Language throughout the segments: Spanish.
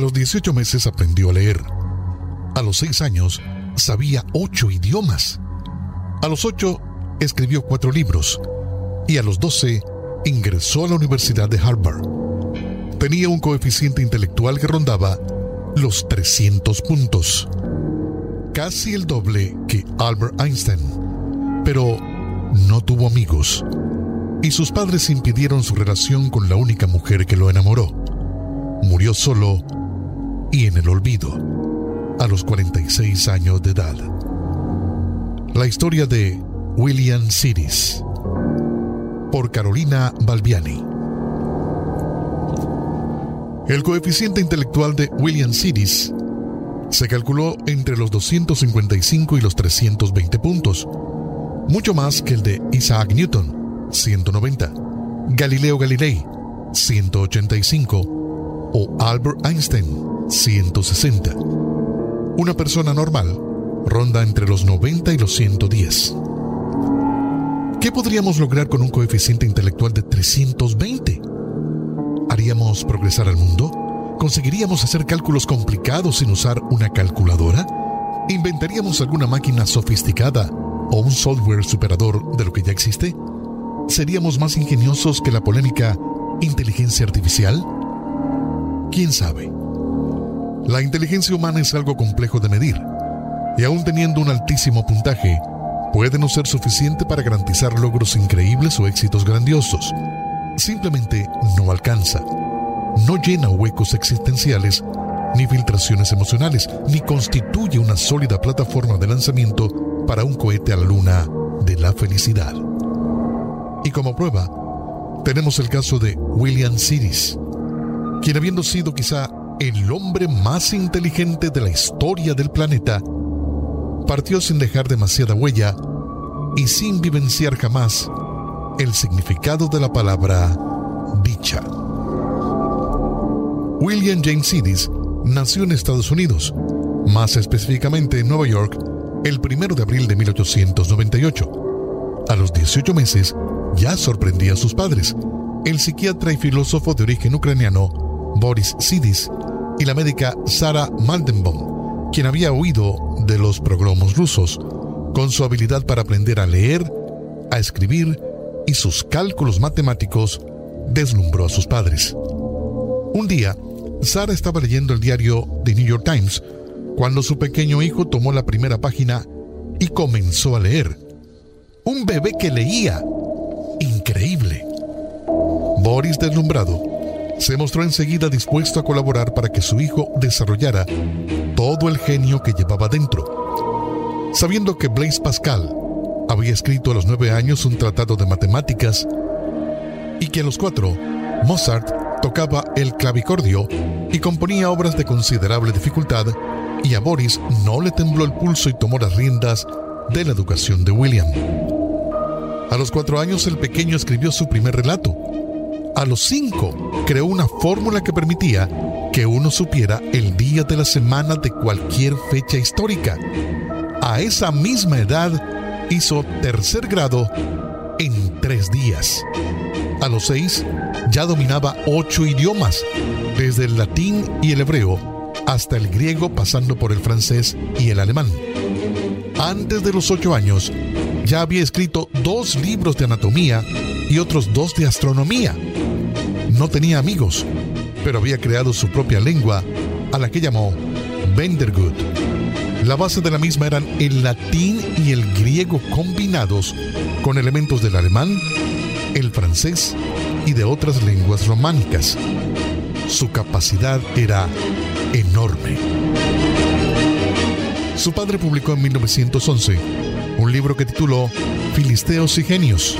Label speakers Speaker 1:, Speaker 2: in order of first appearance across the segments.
Speaker 1: los 18 meses aprendió a leer. A los 6 años sabía 8 idiomas. A los 8 escribió 4 libros y a los 12 ingresó a la Universidad de Harvard. Tenía un coeficiente intelectual que rondaba los 300 puntos, casi el doble que Albert Einstein, pero no tuvo amigos y sus padres impidieron su relación con la única mujer que lo enamoró. Murió solo y en el olvido a los 46 años de edad. La historia de William Sidis por Carolina Balbiani. El coeficiente intelectual de William Sidis se calculó entre los 255 y los 320 puntos, mucho más que el de Isaac Newton, 190, Galileo Galilei, 185 o Albert Einstein, 160. Una persona normal ronda entre los 90 y los 110. ¿Qué podríamos lograr con un coeficiente intelectual de 320? ¿Haríamos progresar al mundo? ¿Conseguiríamos hacer cálculos complicados sin usar una calculadora? ¿Inventaríamos alguna máquina sofisticada o un software superador de lo que ya existe? ¿Seríamos más ingeniosos que la polémica inteligencia artificial? ¿Quién sabe? La inteligencia humana es algo complejo de medir, y aún teniendo un altísimo puntaje, puede no ser suficiente para garantizar logros increíbles o éxitos grandiosos. Simplemente no alcanza. No llena huecos existenciales, ni filtraciones emocionales, ni constituye una sólida plataforma de lanzamiento para un cohete a la luna de la felicidad. Y como prueba, tenemos el caso de William Sidis, quien habiendo sido quizá el hombre más inteligente de la historia del planeta, partió sin dejar demasiada huella y sin vivenciar jamás el significado de la palabra dicha. William James Sidis nació en Estados Unidos, más específicamente en Nueva York, el 1 de abril de 1898. A los 18 meses ya sorprendía a sus padres, el psiquiatra y filósofo de origen ucraniano Boris Sidis y la médica Sara Mandenbaum quien había huido de los progromos rusos, con su habilidad para aprender a leer, a escribir y sus cálculos matemáticos, deslumbró a sus padres. Un día, Sara estaba leyendo el diario The New York Times cuando su pequeño hijo tomó la primera página y comenzó a leer. Un bebé que leía. Increíble. Boris, deslumbrado, se mostró enseguida dispuesto a colaborar para que su hijo desarrollara todo el genio que llevaba dentro. Sabiendo que Blaise Pascal había escrito a los nueve años un tratado de matemáticas y que a los cuatro Mozart tocaba el clavicordio y componía obras de considerable dificultad, y a Boris no le tembló el pulso y tomó las riendas de la educación de William. A los cuatro años el pequeño escribió su primer relato, a los cinco creó una fórmula que permitía que uno supiera el día de la semana de cualquier fecha histórica. A esa misma edad hizo tercer grado en tres días. A los seis ya dominaba ocho idiomas, desde el latín y el hebreo hasta el griego pasando por el francés y el alemán. Antes de los ocho años ya había escrito dos libros de anatomía y otros dos de astronomía no tenía amigos, pero había creado su propia lengua, a la que llamó Vendergut. La base de la misma eran el latín y el griego combinados con elementos del alemán, el francés y de otras lenguas románicas. Su capacidad era enorme. Su padre publicó en 1911 un libro que tituló Filisteos y Genios,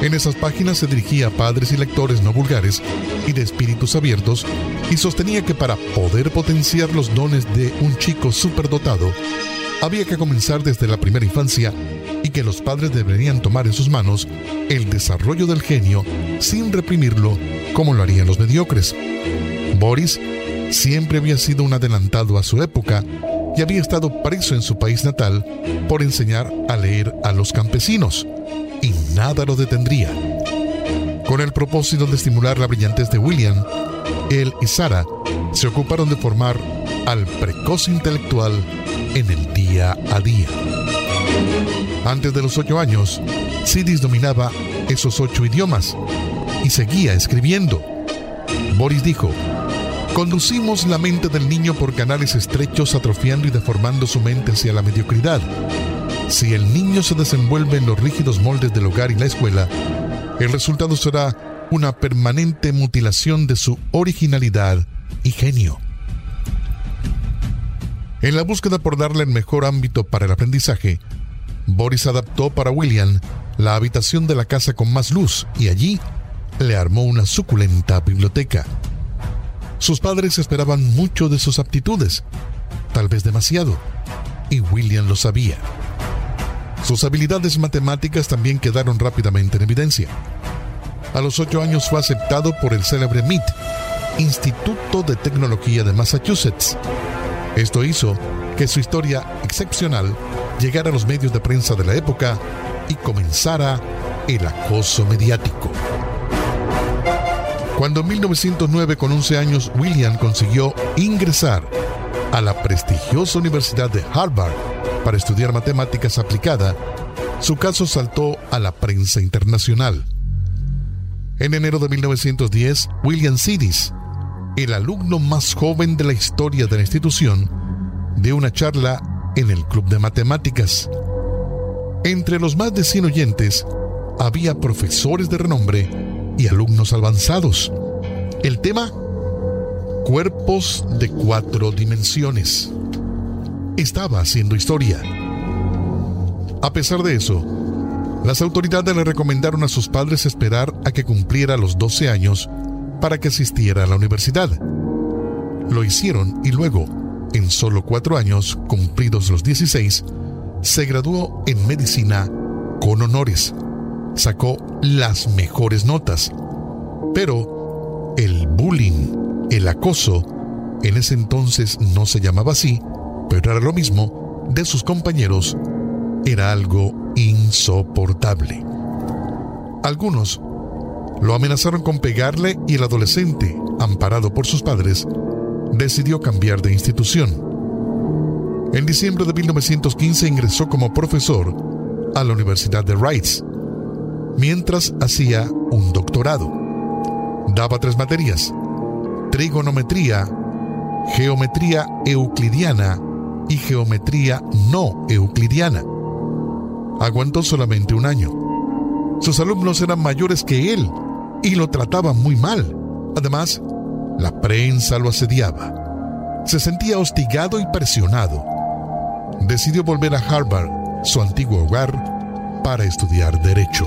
Speaker 1: en esas páginas se dirigía a padres y lectores no vulgares y de espíritus abiertos y sostenía que para poder potenciar los dones de un chico superdotado, había que comenzar desde la primera infancia y que los padres deberían tomar en sus manos el desarrollo del genio sin reprimirlo como lo harían los mediocres. Boris siempre había sido un adelantado a su época y había estado preso en su país natal por enseñar a leer a los campesinos nada lo detendría. Con el propósito de estimular la brillantez de William, él y Sara se ocuparon de formar al precoz intelectual en el día a día. Antes de los ocho años, Sidis dominaba esos ocho idiomas y seguía escribiendo. Boris dijo, conducimos la mente del niño por canales estrechos atrofiando y deformando su mente hacia la mediocridad. Si el niño se desenvuelve en los rígidos moldes del hogar y la escuela, el resultado será una permanente mutilación de su originalidad y genio. En la búsqueda por darle el mejor ámbito para el aprendizaje, Boris adaptó para William la habitación de la casa con más luz y allí le armó una suculenta biblioteca. Sus padres esperaban mucho de sus aptitudes, tal vez demasiado, y William lo sabía. Sus habilidades matemáticas también quedaron rápidamente en evidencia. A los ocho años fue aceptado por el célebre MIT, Instituto de Tecnología de Massachusetts. Esto hizo que su historia excepcional llegara a los medios de prensa de la época y comenzara el acoso mediático. Cuando en 1909, con 11 años, William consiguió ingresar a la prestigiosa Universidad de Harvard para estudiar matemáticas aplicada, su caso saltó a la prensa internacional. En enero de 1910, William Sidis, el alumno más joven de la historia de la institución, dio una charla en el Club de Matemáticas. Entre los más de 100 oyentes había profesores de renombre y alumnos avanzados. El tema, cuerpos de cuatro dimensiones. Estaba haciendo historia. A pesar de eso, las autoridades le recomendaron a sus padres esperar a que cumpliera los 12 años para que asistiera a la universidad. Lo hicieron y luego, en solo cuatro años, cumplidos los 16, se graduó en medicina con honores. Sacó las mejores notas. Pero el bullying, el acoso, en ese entonces no se llamaba así, pero era lo mismo, de sus compañeros, era algo insoportable. Algunos lo amenazaron con pegarle y el adolescente, amparado por sus padres, decidió cambiar de institución. En diciembre de 1915 ingresó como profesor a la Universidad de Rice, mientras hacía un doctorado. Daba tres materias, trigonometría, geometría euclidiana y geometría no euclidiana. Aguantó solamente un año. Sus alumnos eran mayores que él y lo trataban muy mal. Además, la prensa lo asediaba. Se sentía hostigado y presionado. Decidió volver a Harvard, su antiguo hogar, para estudiar derecho.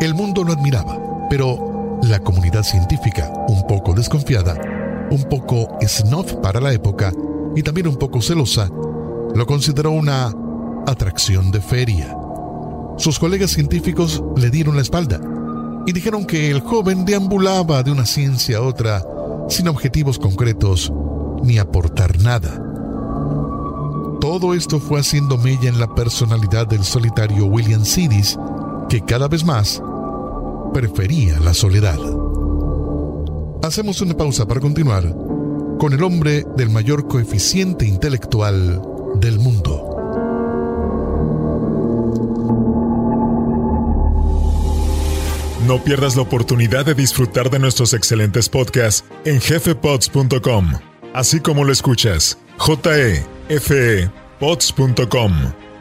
Speaker 1: El mundo lo admiraba, pero la comunidad científica, un poco desconfiada, un poco snob para la época y también un poco celosa, lo consideró una atracción de feria. Sus colegas científicos le dieron la espalda y dijeron que el joven deambulaba de una ciencia a otra sin objetivos concretos ni aportar nada. Todo esto fue haciendo mella en la personalidad del solitario William Sidis, que cada vez más prefería la soledad. Hacemos una pausa para continuar con el hombre del mayor coeficiente intelectual del mundo.
Speaker 2: No pierdas la oportunidad de disfrutar de nuestros excelentes podcasts en jefepods.com, así como lo escuchas, jefepods.com,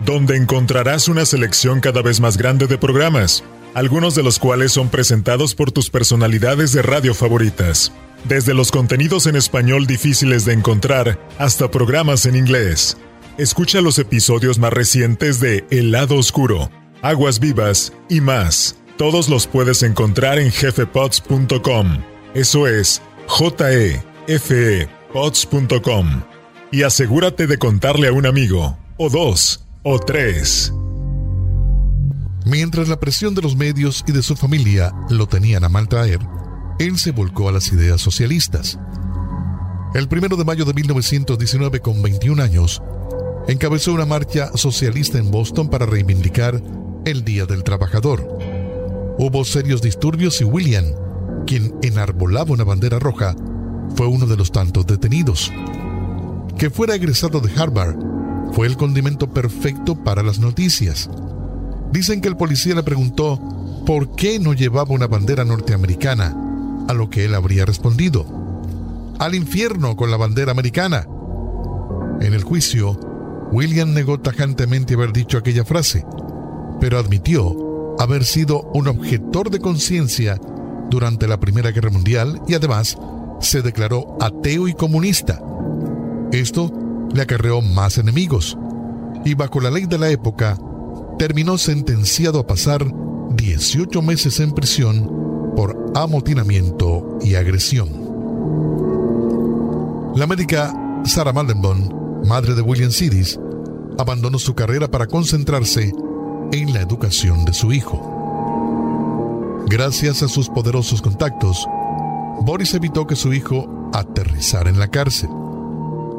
Speaker 2: donde encontrarás una selección cada vez más grande de programas, algunos de los cuales son presentados por tus personalidades de radio favoritas, desde los contenidos en español difíciles de encontrar hasta programas en inglés. Escucha los episodios más recientes de El lado oscuro, Aguas vivas y más todos los puedes encontrar en jefepods.com. Eso es j e f e pods.com. Y asegúrate de contarle a un amigo, o dos, o tres.
Speaker 1: Mientras la presión de los medios y de su familia lo tenían a mal traer, él se volcó a las ideas socialistas. El primero de mayo de 1919, con 21 años, encabezó una marcha socialista en Boston para reivindicar el Día del Trabajador Hubo serios disturbios y William, quien enarbolaba una bandera roja, fue uno de los tantos detenidos. Que fuera egresado de Harvard fue el condimento perfecto para las noticias. Dicen que el policía le preguntó por qué no llevaba una bandera norteamericana, a lo que él habría respondido, al infierno con la bandera americana. En el juicio, William negó tajantemente haber dicho aquella frase, pero admitió haber sido un objetor de conciencia durante la Primera Guerra Mundial y además se declaró ateo y comunista. Esto le acarreó más enemigos y bajo la ley de la época terminó sentenciado a pasar 18 meses en prisión amotinamiento y agresión. La médica Sarah Maldenbaum, madre de William Sidis, abandonó su carrera para concentrarse en la educación de su hijo. Gracias a sus poderosos contactos, Boris evitó que su hijo aterrizara en la cárcel.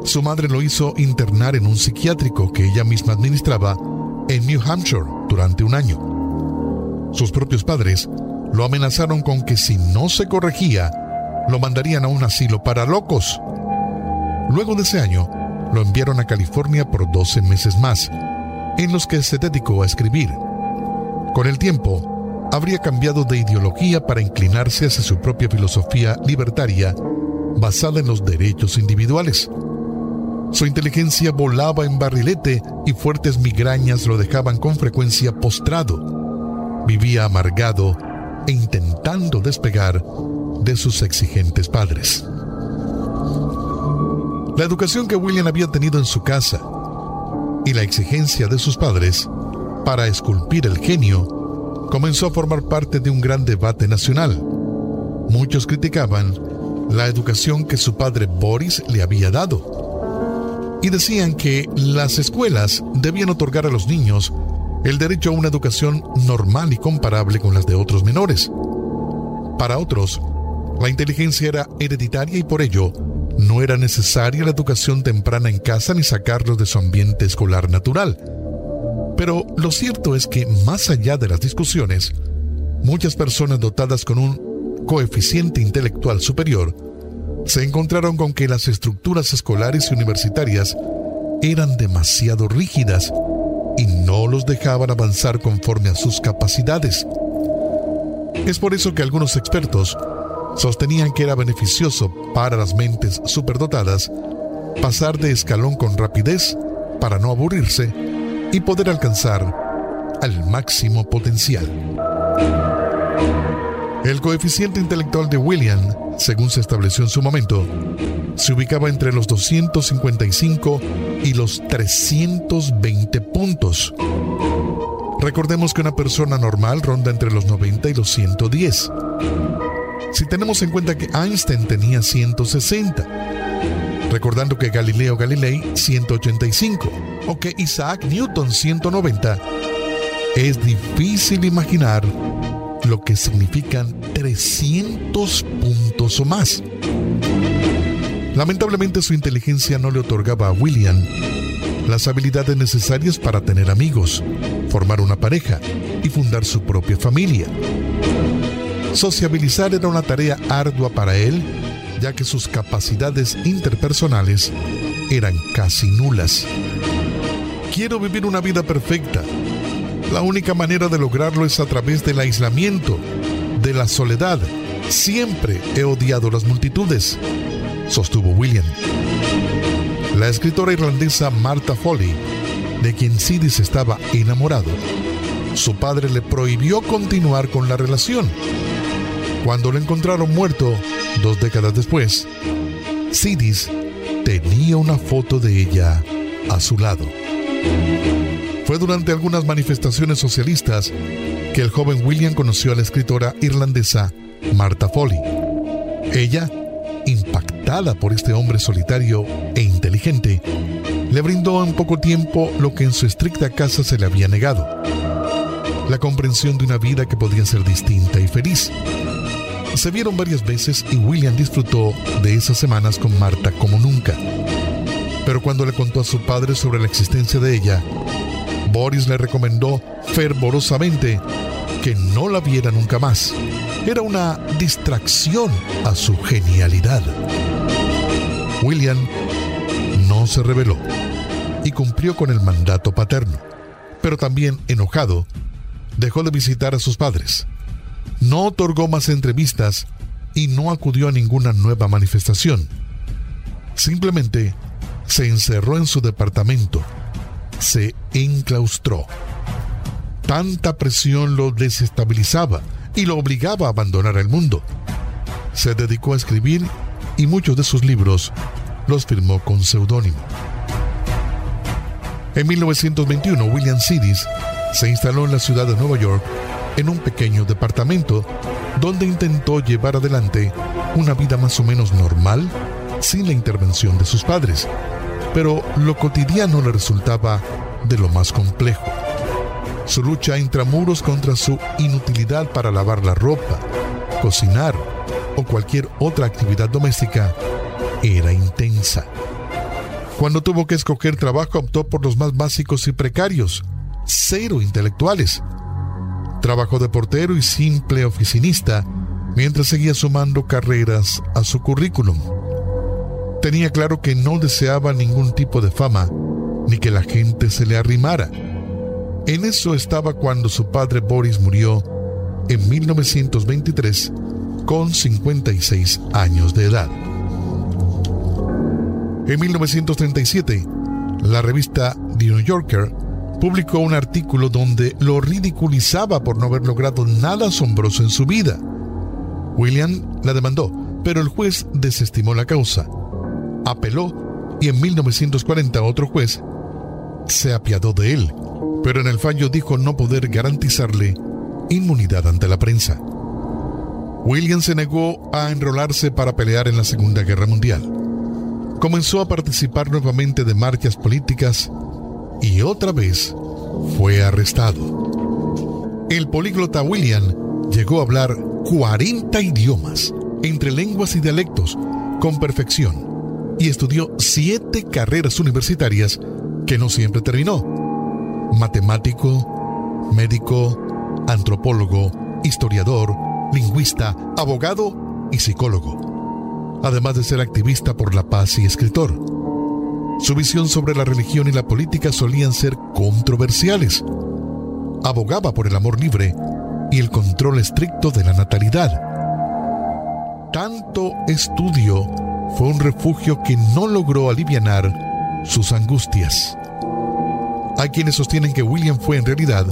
Speaker 1: Su madre lo hizo internar en un psiquiátrico que ella misma administraba en New Hampshire durante un año. Sus propios padres lo amenazaron con que si no se corregía, lo mandarían a un asilo para locos. Luego de ese año, lo enviaron a California por 12 meses más, en los que se dedicó a escribir. Con el tiempo, habría cambiado de ideología para inclinarse hacia su propia filosofía libertaria basada en los derechos individuales. Su inteligencia volaba en barrilete y fuertes migrañas lo dejaban con frecuencia postrado. Vivía amargado e intentando despegar de sus exigentes padres. La educación que William había tenido en su casa y la exigencia de sus padres para esculpir el genio comenzó a formar parte de un gran debate nacional. Muchos criticaban la educación que su padre Boris le había dado y decían que las escuelas debían otorgar a los niños el derecho a una educación normal y comparable con las de otros menores. Para otros, la inteligencia era hereditaria y por ello no era necesaria la educación temprana en casa ni sacarlos de su ambiente escolar natural. Pero lo cierto es que más allá de las discusiones, muchas personas dotadas con un coeficiente intelectual superior se encontraron con que las estructuras escolares y universitarias eran demasiado rígidas y no los dejaban avanzar conforme a sus capacidades. Es por eso que algunos expertos sostenían que era beneficioso para las mentes superdotadas pasar de escalón con rapidez para no aburrirse y poder alcanzar al máximo potencial. El coeficiente intelectual de William, según se estableció en su momento, se ubicaba entre los 255 y los 320 puntos. Recordemos que una persona normal ronda entre los 90 y los 110. Si tenemos en cuenta que Einstein tenía 160, recordando que Galileo Galilei 185 o que Isaac Newton 190, es difícil imaginar lo que significan 300 puntos o más. Lamentablemente su inteligencia no le otorgaba a William las habilidades necesarias para tener amigos, formar una pareja y fundar su propia familia. Sociabilizar era una tarea ardua para él, ya que sus capacidades interpersonales eran casi nulas. Quiero vivir una vida perfecta, la única manera de lograrlo es a través del aislamiento, de la soledad. Siempre he odiado las multitudes, sostuvo William. La escritora irlandesa Martha Foley, de quien Sidis estaba enamorado, su padre le prohibió continuar con la relación. Cuando lo encontraron muerto, dos décadas después, Sidis tenía una foto de ella a su lado. Fue durante algunas manifestaciones socialistas que el joven William conoció a la escritora irlandesa Martha Foley. Ella, impactada por este hombre solitario e inteligente, le brindó en poco tiempo lo que en su estricta casa se le había negado, la comprensión de una vida que podía ser distinta y feliz. Se vieron varias veces y William disfrutó de esas semanas con Marta como nunca. Pero cuando le contó a su padre sobre la existencia de ella, Boris le recomendó fervorosamente que no la viera nunca más. Era una distracción a su genialidad. William no se rebeló y cumplió con el mandato paterno, pero también enojado, dejó de visitar a sus padres. No otorgó más entrevistas y no acudió a ninguna nueva manifestación. Simplemente se encerró en su departamento, se enclaustró. Tanta presión lo desestabilizaba y lo obligaba a abandonar el mundo. Se dedicó a escribir y muchos de sus libros los firmó con seudónimo. En 1921, William Sidis se instaló en la ciudad de Nueva York en un pequeño departamento donde intentó llevar adelante una vida más o menos normal sin la intervención de sus padres, pero lo cotidiano le resultaba de lo más complejo. Su lucha intramuros contra su inutilidad para lavar la ropa, cocinar o cualquier otra actividad doméstica era intensa. Cuando tuvo que escoger trabajo optó por los más básicos y precarios, cero intelectuales. Trabajó de portero y simple oficinista mientras seguía sumando carreras a su currículum. Tenía claro que no deseaba ningún tipo de fama, ni que la gente se le arrimara. En eso estaba cuando su padre Boris murió en 1923 con 56 años de edad. En 1937, la revista The New Yorker publicó un artículo donde lo ridiculizaba por no haber logrado nada asombroso en su vida. William la demandó, pero el juez desestimó la causa. Apeló y en 1940 otro juez se apiadó de él, pero en el fallo dijo no poder garantizarle inmunidad ante la prensa. William se negó a enrolarse para pelear en la Segunda Guerra Mundial. Comenzó a participar nuevamente de marchas políticas y otra vez fue arrestado. El políglota William llegó a hablar 40 idiomas, entre lenguas y dialectos, con perfección, y estudió siete carreras universitarias que no siempre terminó. Matemático, médico, antropólogo, historiador, lingüista, abogado y psicólogo, además de ser activista por la paz y escritor. Su visión sobre la religión y la política solían ser controversiales. Abogaba por el amor libre y el control estricto de la natalidad. Tanto estudio fue un refugio que no logró aliviar sus angustias. Hay quienes sostienen que William fue en realidad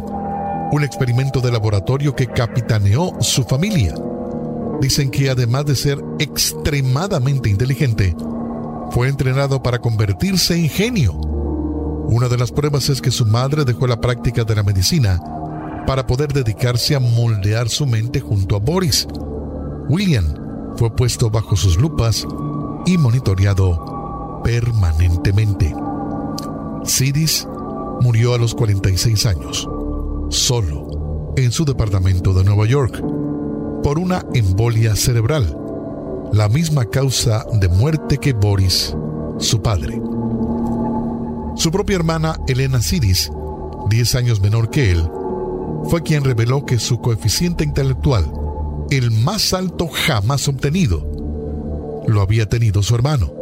Speaker 1: un experimento de laboratorio que capitaneó su familia. Dicen que además de ser extremadamente inteligente, fue entrenado para convertirse en genio. Una de las pruebas es que su madre dejó la práctica de la medicina para poder dedicarse a moldear su mente junto a Boris. William fue puesto bajo sus lupas y monitoreado permanentemente. Sidis murió a los 46 años, solo, en su departamento de Nueva York, por una embolia cerebral, la misma causa de muerte que Boris, su padre. Su propia hermana Elena Sidis, 10 años menor que él, fue quien reveló que su coeficiente intelectual, el más alto jamás obtenido, lo había tenido su hermano.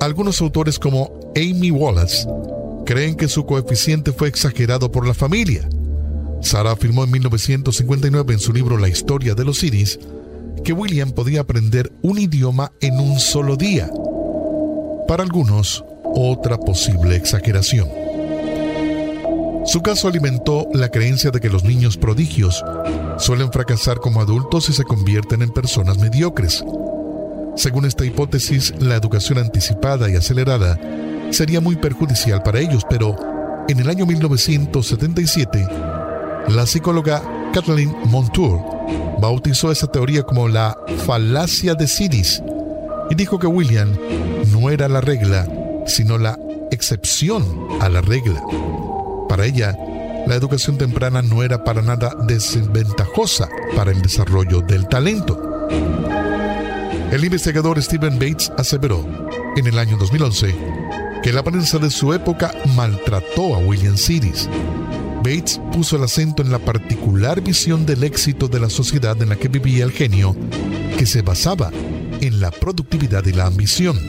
Speaker 1: Algunos autores como Amy Wallace creen que su coeficiente fue exagerado por la familia. Sarah afirmó en 1959 en su libro La historia de los Sidis que William podía aprender un idioma en un solo día. Para algunos, otra posible exageración. Su caso alimentó la creencia de que los niños prodigios suelen fracasar como adultos y se convierten en personas mediocres. Según esta hipótesis, la educación anticipada y acelerada sería muy perjudicial para ellos, pero en el año 1977, la psicóloga Kathleen Montour bautizó esa teoría como la falacia de Sidis y dijo que William no era la regla, sino la excepción a la regla. Para ella, la educación temprana no era para nada desventajosa para el desarrollo del talento. El investigador Stephen Bates aseveró en el año 2011 que la prensa de su época maltrató a William Sidis. Bates puso el acento en la particular visión del éxito de la sociedad en la que vivía el genio, que se basaba en la productividad y la ambición.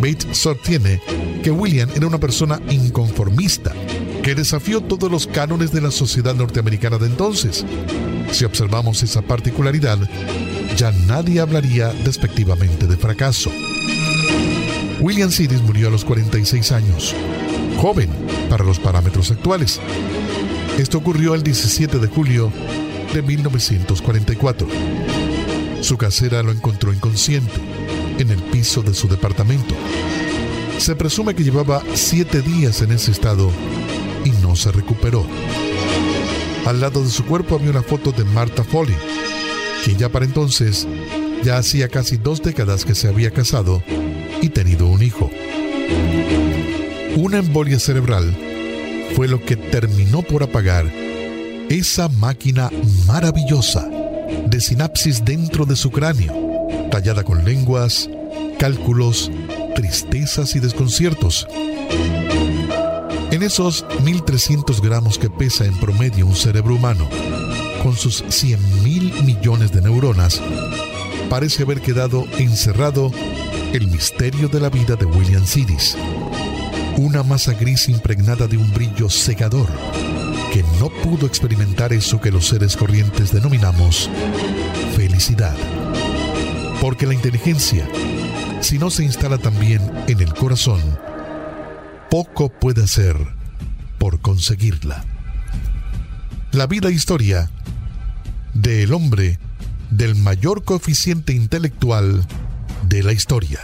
Speaker 1: Bates sostiene que William era una persona inconformista, que desafió todos los cánones de la sociedad norteamericana de entonces. Si observamos esa particularidad, ya nadie hablaría despectivamente de fracaso. William Sidis murió a los 46 años, joven para los parámetros actuales. Esto ocurrió el 17 de julio de 1944. Su casera lo encontró inconsciente en el piso de su departamento. Se presume que llevaba siete días en ese estado y no se recuperó. Al lado de su cuerpo había una foto de Martha Foley, quien ya para entonces ya hacía casi dos décadas que se había casado y tenido un hijo. Una embolia cerebral fue lo que terminó por apagar esa máquina maravillosa de sinapsis dentro de su cráneo, tallada con lenguas, cálculos, tristezas y desconciertos. En esos 1.300 gramos que pesa en promedio un cerebro humano, con sus 100 mil millones de neuronas, parece haber quedado encerrado el misterio de la vida de William Sidis. Una masa gris impregnada de un brillo cegador que no pudo experimentar eso que los seres corrientes denominamos felicidad. Porque la inteligencia, si no se instala también en el corazón, poco puede hacer por conseguirla. La vida e historia del hombre del mayor coeficiente intelectual de la historia.